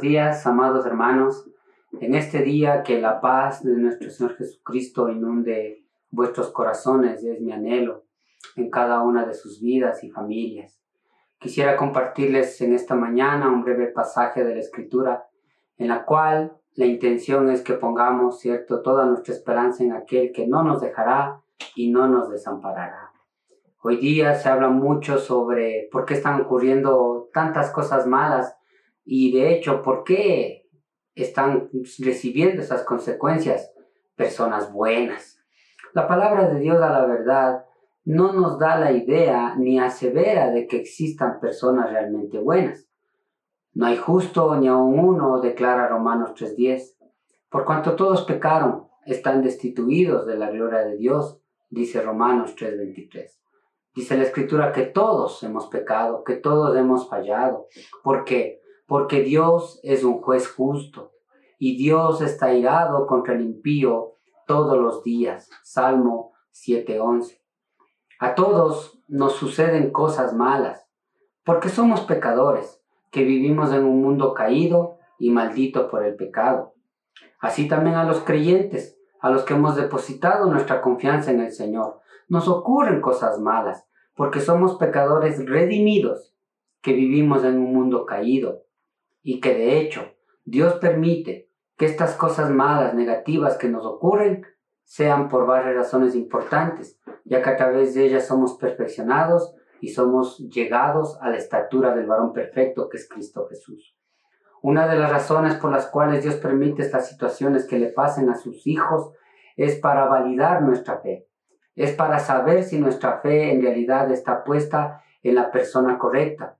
días, amados hermanos. En este día que la paz de nuestro Señor Jesucristo inunde vuestros corazones es mi anhelo en cada una de sus vidas y familias. Quisiera compartirles en esta mañana un breve pasaje de la Escritura en la cual la intención es que pongamos, cierto, toda nuestra esperanza en aquel que no nos dejará y no nos desamparará. Hoy día se habla mucho sobre por qué están ocurriendo tantas cosas malas y de hecho por qué están recibiendo esas consecuencias personas buenas. La palabra de Dios a la verdad no nos da la idea ni asevera de que existan personas realmente buenas. No hay justo ni aun uno, declara Romanos 3.10. Por cuanto todos pecaron, están destituidos de la gloria de Dios, dice Romanos 3.23. Dice la escritura que todos hemos pecado, que todos hemos fallado. ¿Por qué? Porque Dios es un juez justo y Dios está irado contra el impío todos los días. Salmo 7:11. A todos nos suceden cosas malas, porque somos pecadores, que vivimos en un mundo caído y maldito por el pecado. Así también a los creyentes, a los que hemos depositado nuestra confianza en el Señor, nos ocurren cosas malas, porque somos pecadores redimidos que vivimos en un mundo caído y que de hecho Dios permite que estas cosas malas, negativas que nos ocurren, sean por varias razones importantes, ya que a través de ellas somos perfeccionados y somos llegados a la estatura del varón perfecto que es Cristo Jesús. Una de las razones por las cuales Dios permite estas situaciones que le pasen a sus hijos es para validar nuestra fe, es para saber si nuestra fe en realidad está puesta en la persona correcta.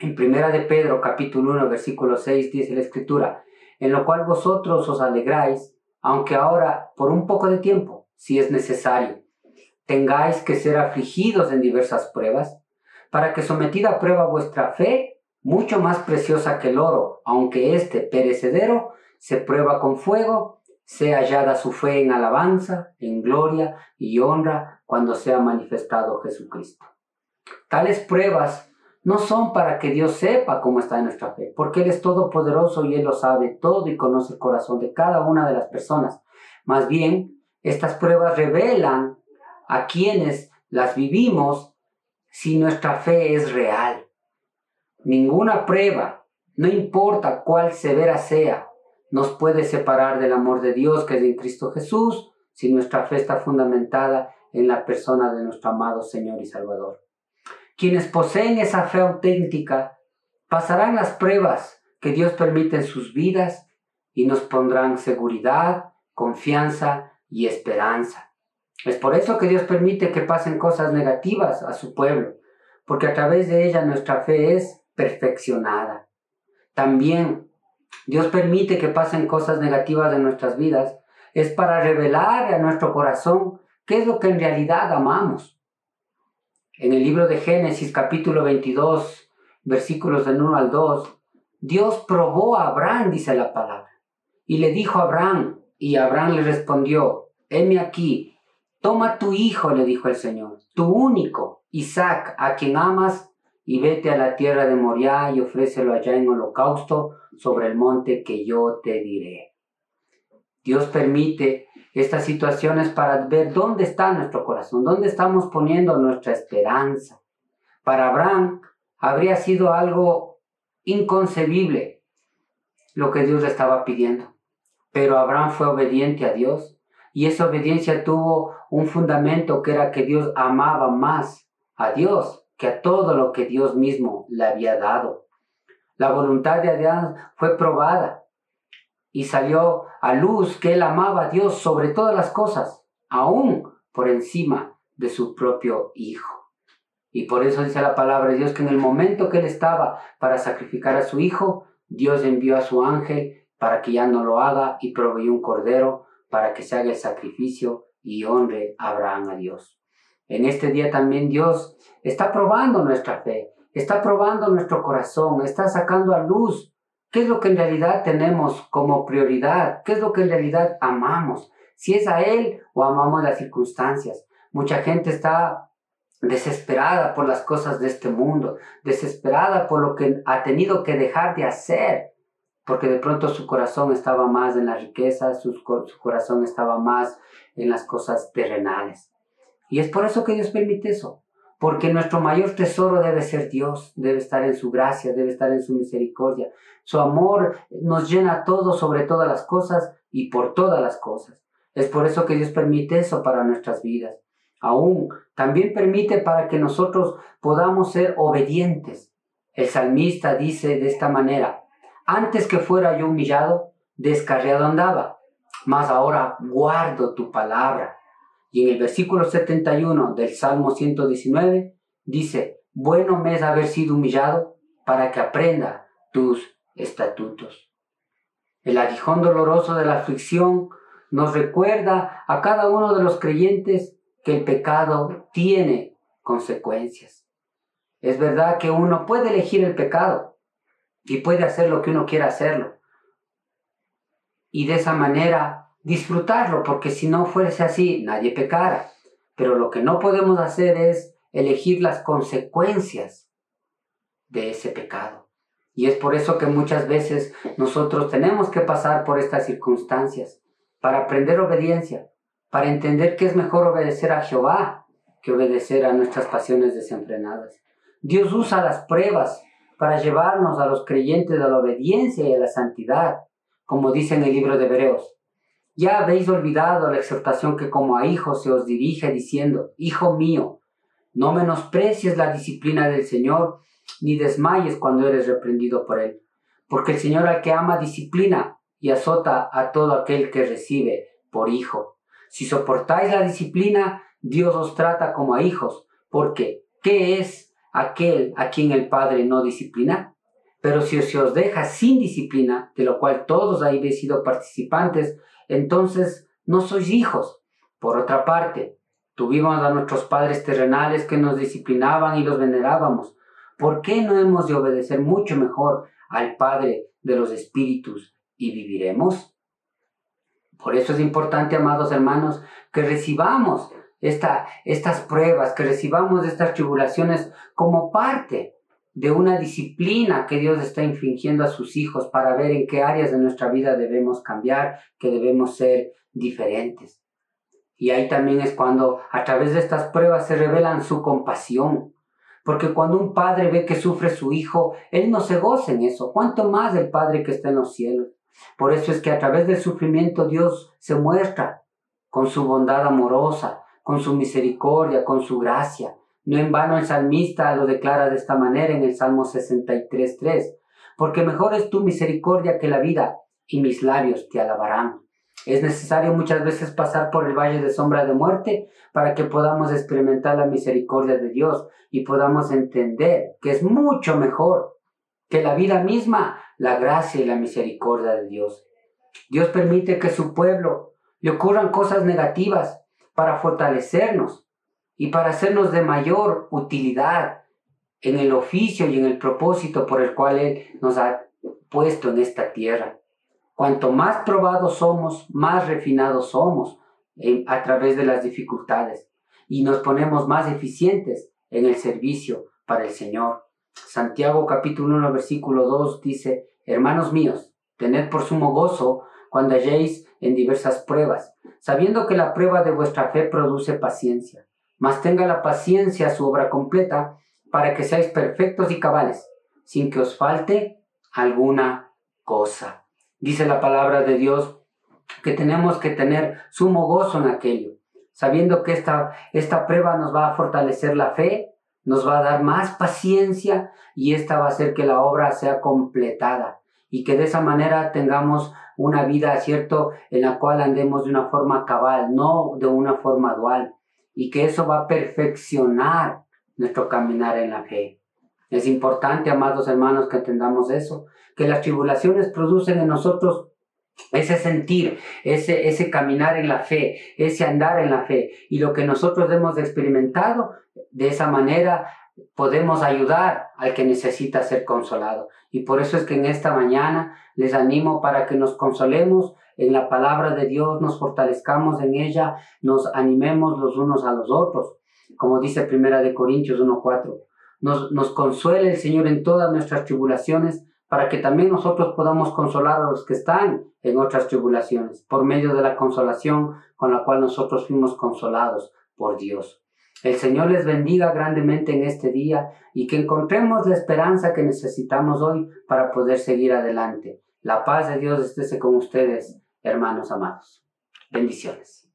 En primera de Pedro capítulo 1 versículo 6 dice la escritura, en lo cual vosotros os alegráis, aunque ahora por un poco de tiempo, si es necesario, tengáis que ser afligidos en diversas pruebas, para que sometida a prueba vuestra fe, mucho más preciosa que el oro, aunque éste perecedero, se prueba con fuego, sea hallada su fe en alabanza, en gloria y honra cuando sea manifestado Jesucristo. Tales pruebas no son para que Dios sepa cómo está nuestra fe, porque Él es todopoderoso y Él lo sabe todo y conoce el corazón de cada una de las personas. Más bien, estas pruebas revelan a quienes las vivimos si nuestra fe es real. Ninguna prueba, no importa cuál severa sea, nos puede separar del amor de Dios que es en Cristo Jesús si nuestra fe está fundamentada en la persona de nuestro amado Señor y Salvador. Quienes poseen esa fe auténtica pasarán las pruebas que Dios permite en sus vidas y nos pondrán seguridad, confianza y esperanza. Es por eso que Dios permite que pasen cosas negativas a su pueblo, porque a través de ella nuestra fe es perfeccionada. También Dios permite que pasen cosas negativas en nuestras vidas, es para revelar a nuestro corazón qué es lo que en realidad amamos. En el libro de Génesis capítulo 22, versículos del 1 al 2, Dios probó a Abraham, dice la palabra, y le dijo a Abraham, y Abraham le respondió, heme aquí, toma tu hijo, le dijo el Señor, tu único, Isaac, a quien amas, y vete a la tierra de Moriah y ofrécelo allá en holocausto sobre el monte que yo te diré. Dios permite estas situaciones para ver dónde está nuestro corazón, dónde estamos poniendo nuestra esperanza. Para Abraham habría sido algo inconcebible lo que Dios le estaba pidiendo, pero Abraham fue obediente a Dios y esa obediencia tuvo un fundamento que era que Dios amaba más a Dios que a todo lo que Dios mismo le había dado. La voluntad de Adán fue probada y salió a luz que él amaba a Dios sobre todas las cosas, aún por encima de su propio hijo. Y por eso dice la palabra de Dios que en el momento que él estaba para sacrificar a su hijo, Dios envió a su ángel para que ya no lo haga y proveyó un cordero para que se haga el sacrificio y honre a Abraham a Dios. En este día también Dios está probando nuestra fe, está probando nuestro corazón, está sacando a luz qué es lo que en realidad tenemos como prioridad, qué es lo que en realidad amamos, si es a Él o amamos las circunstancias. Mucha gente está desesperada por las cosas de este mundo, desesperada por lo que ha tenido que dejar de hacer porque de pronto su corazón estaba más en la riqueza, su, su corazón estaba más en las cosas terrenales. Y es por eso que Dios permite eso, porque nuestro mayor tesoro debe ser Dios, debe estar en su gracia, debe estar en su misericordia. Su amor nos llena todo sobre todas las cosas y por todas las cosas. Es por eso que Dios permite eso para nuestras vidas. Aún también permite para que nosotros podamos ser obedientes. El salmista dice de esta manera, antes que fuera yo humillado, descarriado andaba, mas ahora guardo tu palabra. Y en el versículo 71 del Salmo 119 dice, bueno me es haber sido humillado para que aprenda tus estatutos. El aguijón doloroso de la aflicción nos recuerda a cada uno de los creyentes que el pecado tiene consecuencias. Es verdad que uno puede elegir el pecado y puede hacer lo que uno quiera hacerlo. Y de esa manera disfrutarlo, porque si no fuese así, nadie pecara. Pero lo que no podemos hacer es elegir las consecuencias de ese pecado. Y es por eso que muchas veces nosotros tenemos que pasar por estas circunstancias para aprender obediencia, para entender que es mejor obedecer a Jehová que obedecer a nuestras pasiones desenfrenadas. Dios usa las pruebas para llevarnos a los creyentes a la obediencia y a la santidad, como dice en el libro de Hebreos. Ya habéis olvidado la exhortación que como a hijos se os dirige diciendo, Hijo mío, no menosprecies la disciplina del Señor, ni desmayes cuando eres reprendido por Él, porque el Señor al que ama disciplina y azota a todo aquel que recibe por hijo. Si soportáis la disciplina, Dios os trata como a hijos, porque ¿qué es aquel a quien el Padre no disciplina? Pero si se os deja sin disciplina, de lo cual todos habéis sido participantes, entonces no sois hijos. Por otra parte, tuvimos a nuestros padres terrenales que nos disciplinaban y los venerábamos. ¿Por qué no hemos de obedecer mucho mejor al Padre de los Espíritus y viviremos? Por eso es importante, amados hermanos, que recibamos esta, estas pruebas, que recibamos estas tribulaciones como parte de una disciplina que Dios está infringiendo a sus hijos para ver en qué áreas de nuestra vida debemos cambiar, que debemos ser diferentes. Y ahí también es cuando a través de estas pruebas se revelan su compasión. Porque cuando un padre ve que sufre su hijo, él no se goza en eso. ¿Cuánto más el Padre que está en los cielos? Por eso es que a través del sufrimiento Dios se muestra con su bondad amorosa, con su misericordia, con su gracia. No en vano el salmista lo declara de esta manera en el Salmo 63.3, porque mejor es tu misericordia que la vida, y mis labios te alabarán. Es necesario muchas veces pasar por el valle de sombra de muerte para que podamos experimentar la misericordia de Dios y podamos entender que es mucho mejor que la vida misma, la gracia y la misericordia de Dios. Dios permite que su pueblo le ocurran cosas negativas para fortalecernos y para hacernos de mayor utilidad en el oficio y en el propósito por el cual Él nos ha puesto en esta tierra. Cuanto más probados somos, más refinados somos a través de las dificultades y nos ponemos más eficientes en el servicio para el Señor. Santiago capítulo 1 versículo 2 dice, Hermanos míos, tened por sumo gozo cuando halléis en diversas pruebas, sabiendo que la prueba de vuestra fe produce paciencia. Mas tenga la paciencia su obra completa, para que seáis perfectos y cabales, sin que os falte alguna cosa. Dice la palabra de Dios que tenemos que tener sumo gozo en aquello, sabiendo que esta, esta prueba nos va a fortalecer la fe nos va a dar más paciencia y esta va a hacer que la obra sea completada y que de esa manera tengamos una vida, ¿cierto?, en la cual andemos de una forma cabal, no de una forma dual, y que eso va a perfeccionar nuestro caminar en la fe. Es importante, amados hermanos, que entendamos eso, que las tribulaciones producen en nosotros ese sentir, ese, ese caminar en la fe, ese andar en la fe. Y lo que nosotros hemos experimentado, de esa manera podemos ayudar al que necesita ser consolado. Y por eso es que en esta mañana les animo para que nos consolemos en la palabra de Dios, nos fortalezcamos en ella, nos animemos los unos a los otros, como dice Primera de Corintios 1.4. Nos, nos consuele el Señor en todas nuestras tribulaciones para que también nosotros podamos consolar a los que están en otras tribulaciones, por medio de la consolación con la cual nosotros fuimos consolados por Dios. El Señor les bendiga grandemente en este día y que encontremos la esperanza que necesitamos hoy para poder seguir adelante. La paz de Dios esté con ustedes, hermanos amados. Bendiciones.